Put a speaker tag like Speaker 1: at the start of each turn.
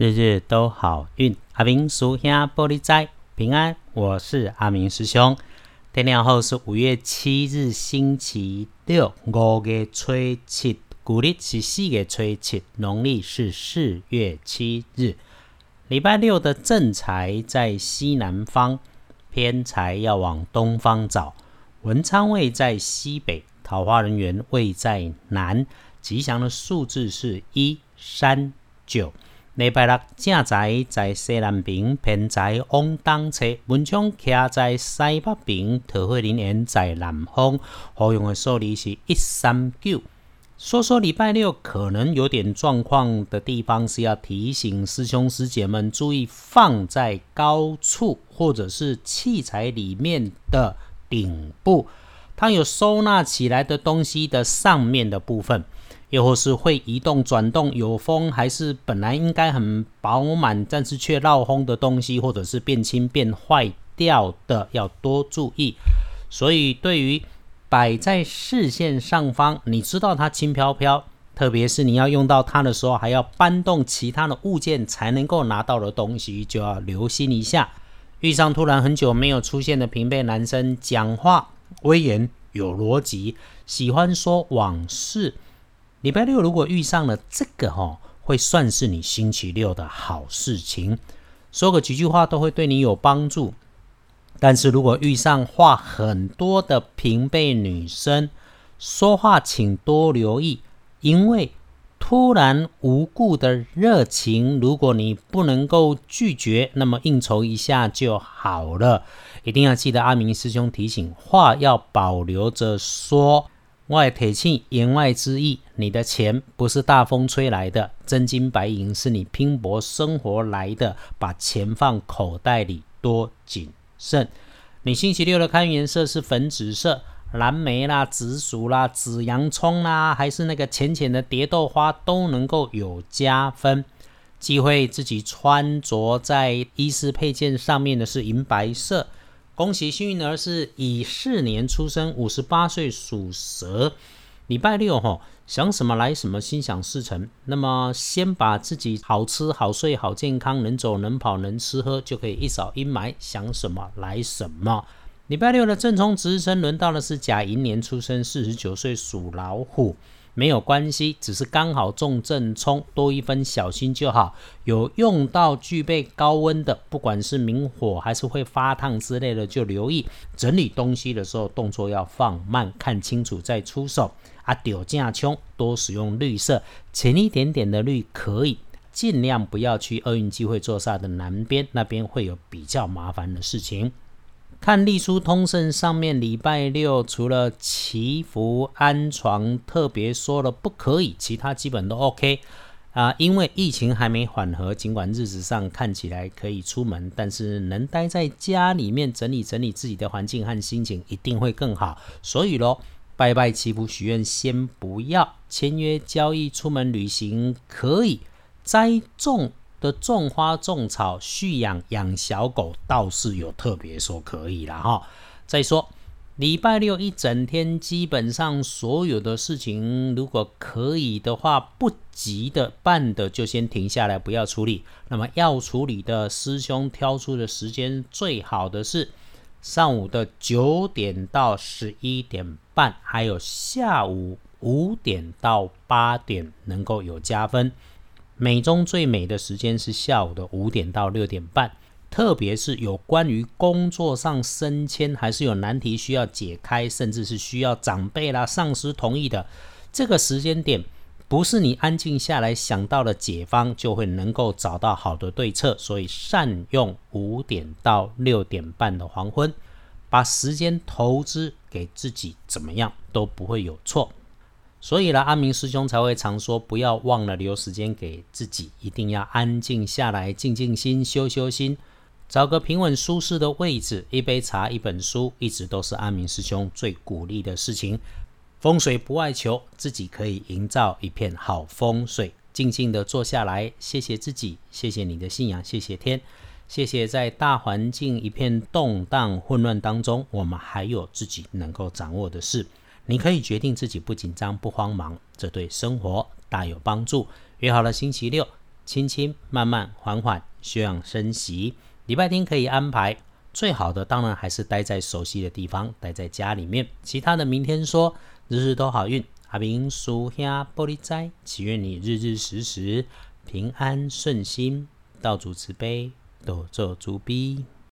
Speaker 1: 日日都好运。阿明属下玻璃斋平安，我是阿明师兄。天亮后是五月七日，星期六，五月初七，古历是四月初七，农历是四月七日。礼拜六的正财在西南方，偏财要往东方找。文昌位在西北，桃花人员位在南。吉祥的数字是一三九。礼拜六正财在西南边，偏财往东侧。文昌徛在西北边，桃花人缘在南方。好用的数字是一三九。说说礼拜六可能有点状况的地方，是要提醒师兄师姐们注意放在高处或者是器材里面的顶部，它有收纳起来的东西的上面的部分，又或是会移动转动、有风还是本来应该很饱满，但是却绕风的东西，或者是变轻变坏掉的，要多注意。所以对于摆在视线上方，你知道它轻飘飘，特别是你要用到它的时候，还要搬动其他的物件才能够拿到的东西，就要留心一下。遇上突然很久没有出现的平辈男生，讲话威严有逻辑，喜欢说往事。礼拜六如果遇上了这个哈，会算是你星期六的好事情，说个几句话都会对你有帮助。但是如果遇上话很多的平辈女生，说话请多留意，因为突然无故的热情，如果你不能够拒绝，那么应酬一下就好了。一定要记得阿明师兄提醒，话要保留着说。外铁气言外之意，你的钱不是大风吹来的，真金白银是你拼搏生活来的，把钱放口袋里多谨慎，你星期六的看颜色是粉紫色、蓝莓啦、紫薯啦、紫洋葱啦，还是那个浅浅的蝶豆花，都能够有加分。机会自己穿着在衣饰配件上面的是银白色。恭喜幸运儿是乙巳年出生，五十八岁属蛇。礼拜六哈。想什么来什么，心想事成。那么，先把自己好吃好睡好健康，能走能跑能吃喝，就可以一扫阴霾。想什么来什么。礼拜六的正冲值日生轮到的是甲寅年出生，四十九岁属老虎。没有关系，只是刚好中正冲，多一分小心就好。有用到具备高温的，不管是明火还是会发烫之类的，就留意整理东西的时候动作要放慢，看清楚再出手。啊，丢架枪多使用绿色，浅一点点的绿可以，尽量不要去厄运机会坐煞的南边，那边会有比较麻烦的事情。看立书通胜上面，礼拜六除了祈福安床特别说了不可以，其他基本都 OK 啊。因为疫情还没缓和，尽管日子上看起来可以出门，但是能待在家里面整理整理自己的环境和心情，一定会更好。所以咯。拜拜祈福许愿先不要签约交易出门旅行可以栽种的种花种草蓄养养小狗倒是有特别说可以了哈。再说礼拜六一整天基本上所有的事情如果可以的话不急的办的就先停下来不要处理。那么要处理的师兄挑出的时间最好的是。上午的九点到十一点半，还有下午五点到八点能够有加分。美中最美的时间是下午的五点到六点半，特别是有关于工作上升迁，还是有难题需要解开，甚至是需要长辈啦、上司同意的这个时间点。不是你安静下来想到了解方，就会能够找到好的对策。所以善用五点到六点半的黄昏，把时间投资给自己，怎么样都不会有错。所以呢，阿明师兄才会常说，不要忘了留时间给自己，一定要安静下来，静静心，修修心，找个平稳舒适的位置，一杯茶，一本书，一直都是阿明师兄最鼓励的事情。风水不外求，自己可以营造一片好风水。静静的坐下来，谢谢自己，谢谢你的信仰，谢谢天，谢谢在大环境一片动荡混乱当中，我们还有自己能够掌握的事。你可以决定自己不紧张不慌忙，这对生活大有帮助。约好了星期六轻轻、慢慢、缓缓休养生息。礼拜天可以安排，最好的当然还是待在熟悉的地方，待在家里面。其他的明天说，日日都好运。阿明叔兄玻璃斋，祈愿你日日时时平安顺心，道主慈悲，多做主逼。